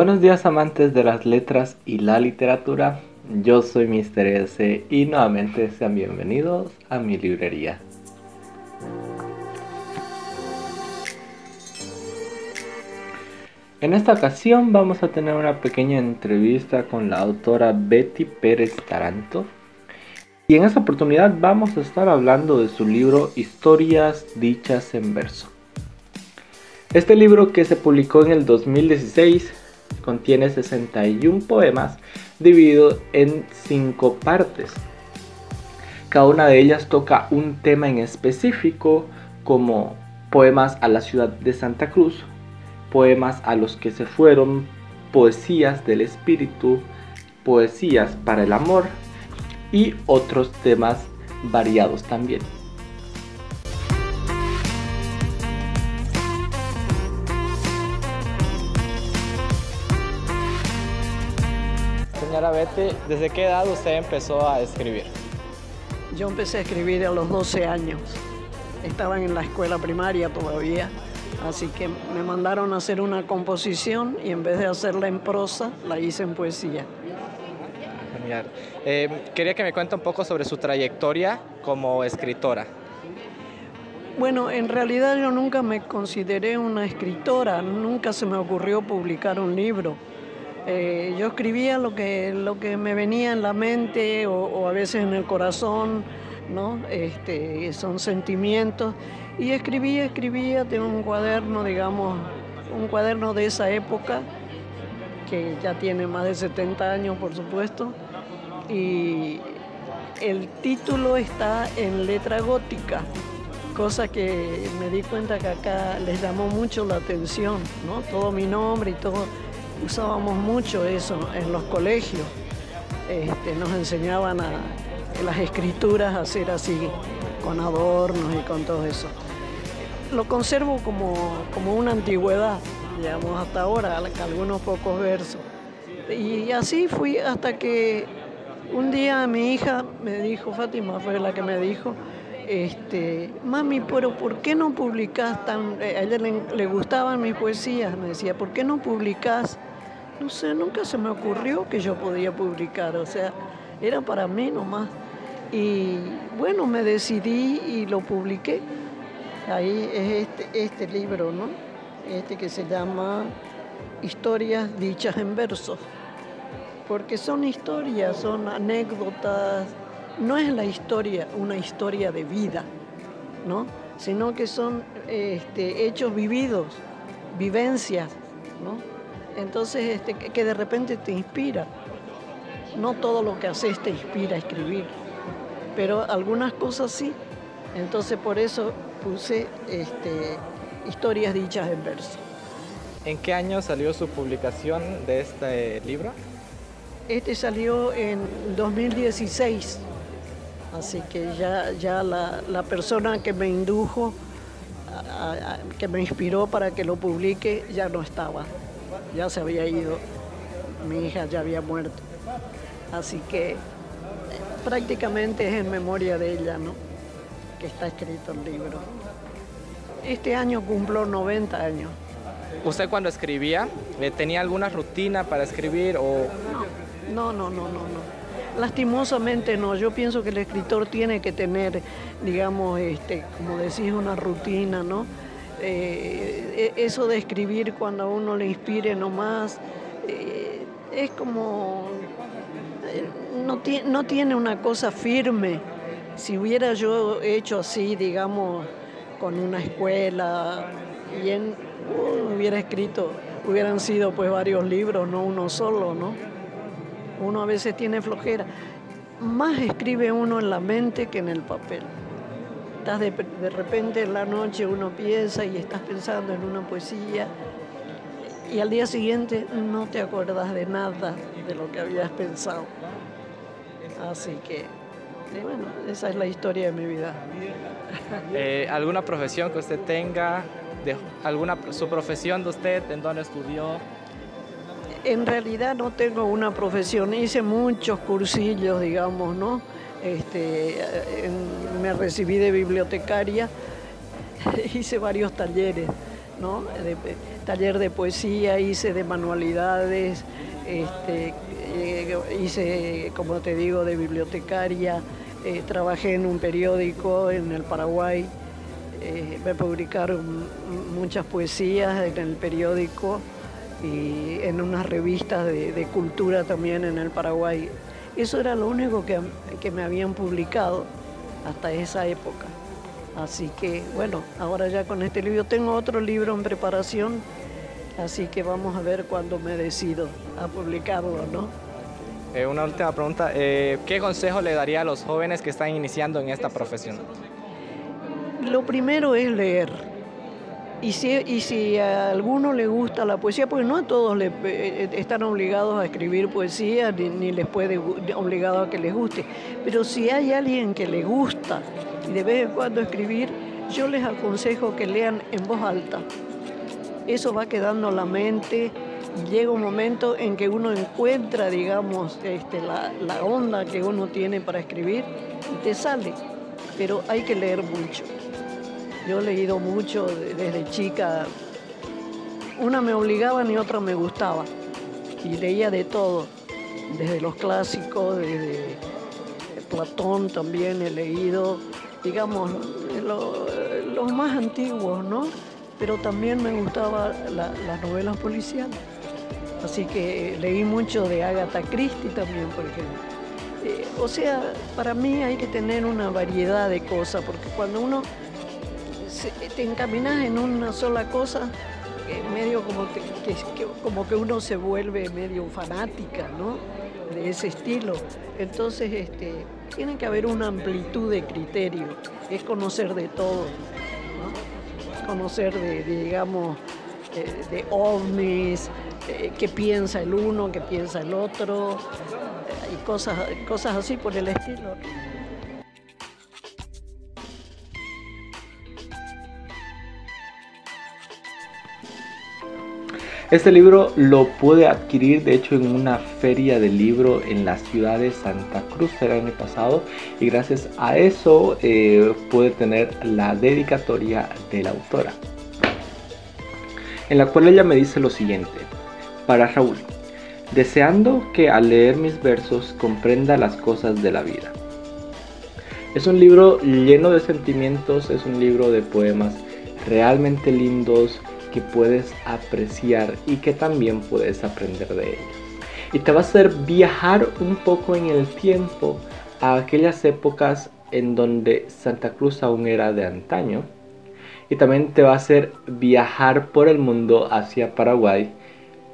Buenos días amantes de las letras y la literatura. Yo soy Mr. S y nuevamente sean bienvenidos a mi librería. En esta ocasión vamos a tener una pequeña entrevista con la autora Betty Pérez Taranto. Y en esta oportunidad vamos a estar hablando de su libro Historias dichas en verso. Este libro que se publicó en el 2016 contiene 61 poemas divididos en 5 partes. Cada una de ellas toca un tema en específico como poemas a la ciudad de Santa Cruz, poemas a los que se fueron, poesías del espíritu, poesías para el amor y otros temas variados también. Señora Betty, ¿desde qué edad usted empezó a escribir? Yo empecé a escribir a los 12 años. Estaban en la escuela primaria todavía, así que me mandaron a hacer una composición y en vez de hacerla en prosa, la hice en poesía. Genial. Eh, quería que me cuente un poco sobre su trayectoria como escritora. Bueno, en realidad yo nunca me consideré una escritora, nunca se me ocurrió publicar un libro eh, yo escribía lo que, lo que me venía en la mente o, a veces en el corazón, ¿no? Este, son sentimientos. Y escribía, escribía, tengo un cuaderno, digamos, un cuaderno de esa época, que ya tiene más de 70 años, por supuesto. Y el título está en letra gótica, cosa que me di cuenta que acá les llamó mucho la atención, ¿no? Todo mi nombre y todo usábamos mucho eso en los colegios. Este, nos enseñaban las escrituras a hacer así, con adornos y con todo eso. Lo conservo como, como una antigüedad, digamos, hasta ahora, algunos pocos versos. Y así fui hasta que un día mi hija me dijo, Fátima fue la que me dijo, este, mami, pero ¿por qué no publicás tan, a ella le, le gustaban mis poesías, me decía, ¿por qué no publicás no sé, nunca se me ocurrió que yo podía publicar, o sea, era para mí nomás. Y bueno, me decidí y lo publiqué. Ahí es este, este libro, ¿no? Este que se llama Historias dichas en versos. Porque son historias, son anécdotas. No es la historia, una historia de vida, ¿no? Sino que son este, hechos vividos, vivencias, ¿no? Entonces, este, que de repente te inspira. No todo lo que haces te inspira a escribir, pero algunas cosas sí. Entonces, por eso puse este, historias dichas en verso. ¿En qué año salió su publicación de este libro? Este salió en 2016, así que ya, ya la, persona que me indujo, que me inspiró para que lo publique, ya no estaba ya se había ido, mi hija ya había muerto. Así que prácticamente es en memoria de ella, ¿no? Que está escrito el libro. Este año cumplo 90 años. ¿Usted cuando escribía eh, tenía alguna rutina para escribir o...? No, no, no, no, no. Lastimosamente no. Yo pienso que el escritor tiene que tener, digamos, este, como decís, una rutina, ¿no? Eh, eso de escribir cuando a uno le inspire nomás, eh, es como, eh, no, no tiene una cosa firme. Si hubiera yo hecho así, digamos, con una escuela, bien, uh, hubiera escrito, hubieran sido pues varios libros, no uno solo, ¿no? Uno a veces tiene flojera. Más escribe uno en la mente que en el papel. Estás de, repente en la noche uno piensa y estás pensando en una poesía y al día siguiente no te acuerdas de nada de lo que habías pensado. Así que, bueno, esa es la historia de mi vida. Eh, ¿Alguna profesión que usted tenga? De, ¿Alguna su profesión de usted? ¿En dónde estudió? En realidad no tengo una profesión, hice muchos cursillos, digamos, ¿no? Este, me recibí de bibliotecaria, hice varios talleres, ¿no? taller de poesía, hice de manualidades, este, eh, hice, como te digo, de bibliotecaria, eh, trabajé en un periódico en el Paraguay, me publicaron muchas poesías en el periódico y en unas revistas de, cultura también en el Paraguay. Eso era lo único que, que me habían publicado hasta esa época. Así que bueno, ahora ya con este libro tengo otro libro en preparación, así que vamos a ver cuándo me decido a publicarlo, ¿no? Eh, una última pregunta, eh, ¿qué consejo le daría a los jóvenes que están iniciando en esta profesión? Lo primero es leer y si, y si a alguno le gusta la poesía, pues no a todos le, eh, están obligados a escribir poesía, ni, les puede obligado a que les guste. Pero si hay alguien que le gusta y de vez en cuando escribir, yo les aconsejo que lean en voz alta. Eso va quedando en la mente. Llega un momento en que uno encuentra, digamos, este, la, la onda que uno tiene para escribir y te sale. Pero hay que leer mucho. Yo he leído mucho desde chica. Una me obligaba ni otra me gustaba. Y leía de todo, desde los clásicos, desde Platón también he leído, digamos, los más antiguos, ¿no? Pero también me gustaban las novelas policiales. Así que leí mucho de Agatha Christie también, por ejemplo. Eh, o sea, para mí hay que tener una variedad de cosas, porque cuando uno te encaminas en una sola cosa, medio como, que, como que uno se vuelve medio fanática, ¿no? De ese estilo. Entonces, este, tiene que haber una amplitud de criterio, es conocer de todo, Conocer de, digamos, eh, de, ovnis, eh, qué piensa el uno, qué piensa el otro, y cosas, cosas así por el estilo. Este libro lo pude adquirir de hecho en una feria de libro en la ciudad de Santa Cruz el año pasado y gracias a eso eh, pude tener la dedicatoria de la autora en la cual ella me dice lo siguiente. Para Raúl deseando que al leer mis versos comprenda las cosas de la vida. Es un libro lleno de sentimientos es un libro de poemas realmente lindos que puedes apreciar y que también puedes aprender de ellos. Y te va a hacer viajar un poco en el tiempo a aquellas épocas en donde Santa Cruz aún era de antaño. Y también te va a hacer viajar por el mundo hacia Paraguay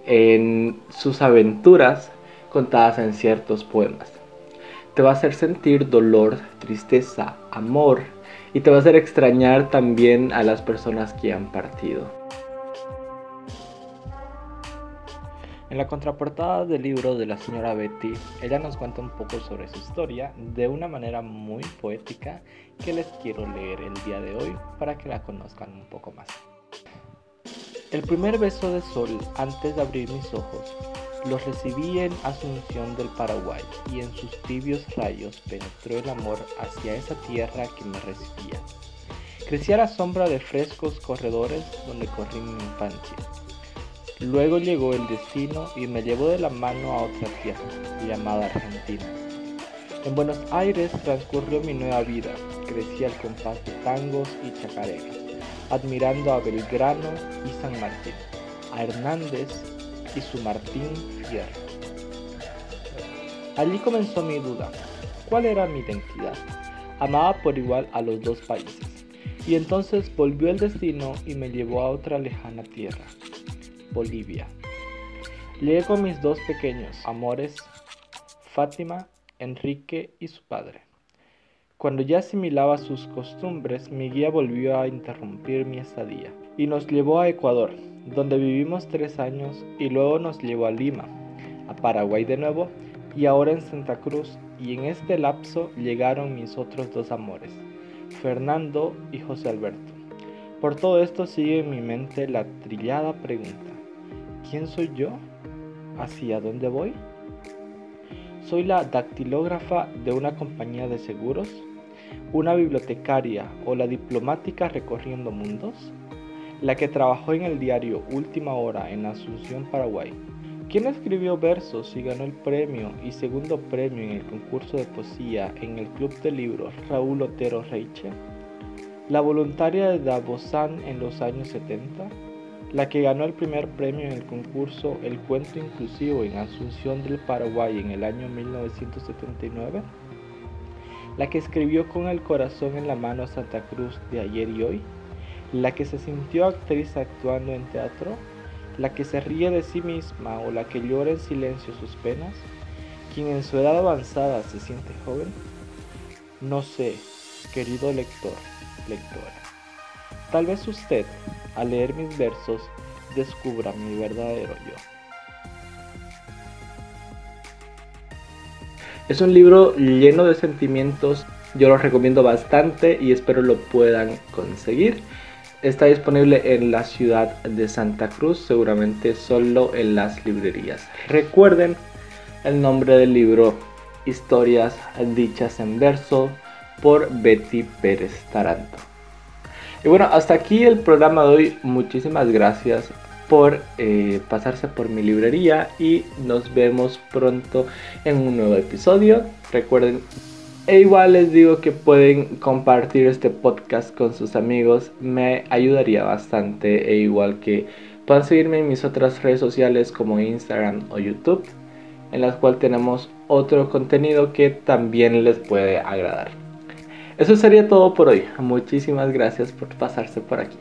en sus aventuras contadas en ciertos poemas. Te va a hacer sentir dolor, tristeza, amor y te va a hacer extrañar también a las personas que han partido. En la contraportada del libro de la señora Betty, ella nos cuenta un poco sobre su historia de una manera muy poética que les quiero leer el día de hoy para que la conozcan un poco más. El primer beso de sol antes de abrir mis ojos los recibí en Asunción del Paraguay y en sus tibios rayos penetró el amor hacia esa tierra que me recibía. Crecí a la sombra de frescos corredores donde corrí mi infancia Luego llegó el destino y me llevó de la mano a otra tierra, llamada Argentina. En Buenos Aires transcurrió mi nueva vida, crecí al compás de tangos y chacareras, admirando a Belgrano y San Martín, a Hernández y su Martín Fierro. Allí comenzó mi duda, ¿cuál era mi identidad? Amaba por igual a los dos países. Y entonces volvió el destino y me llevó a otra lejana tierra, Bolivia. Llegué con mis dos pequeños amores, Fátima, Enrique y su padre. Cuando ya asimilaba sus costumbres, mi guía volvió a interrumpir mi estadía y nos llevó a Ecuador, donde vivimos tres años y luego nos llevó a Lima, a Paraguay de nuevo y ahora en Santa Cruz y en este lapso llegaron mis otros dos amores, Fernando y José Alberto. Por todo esto sigue en mi mente la trillada pregunta, ¿Quién soy yo? ¿Hacia dónde voy? ¿Soy la dactilógrafa de una compañía de seguros? ¿Una bibliotecaria o la diplomática recorriendo mundos? la que trabajó en el diario Última Hora en Asunción, Paraguay, quien escribió versos y ganó el premio y segundo premio en el concurso de poesía en el Club de Libros Raúl Otero Reiche, la voluntaria de Davosán en los años 70, la que ganó el primer premio en el concurso El Cuento Inclusivo en Asunción del Paraguay en el año 1979, la que escribió con el corazón en la mano Santa Cruz de ayer y hoy, la que se sintió actriz actuando en teatro, la que se ríe de sí misma o la que llora en silencio sus penas, quien en su edad avanzada se siente joven? No sé, querido lector, lectora. Tal vez usted, al leer mis versos, descubra mi verdadero yo. Es un libro lleno de sentimientos, yo lo recomiendo bastante y espero lo puedan conseguir. Está disponible en la ciudad de Santa Cruz, seguramente solo en las librerías. Recuerden el nombre del libro, Historias dichas en verso, por Betty Pérez Taranto. Y bueno, hasta aquí el programa de hoy. Muchísimas gracias por eh, pasarse por mi librería y nos vemos pronto en un nuevo episodio. Recuerden, e igual les digo que pueden compartir este podcast con sus amigos, me ayudaría bastante. E igual que puedan seguirme en mis otras redes sociales como Instagram o YouTube, en las cuales tenemos otro contenido que también les puede agradar. Eso sería todo por hoy. Muchísimas gracias por pasarse por aquí.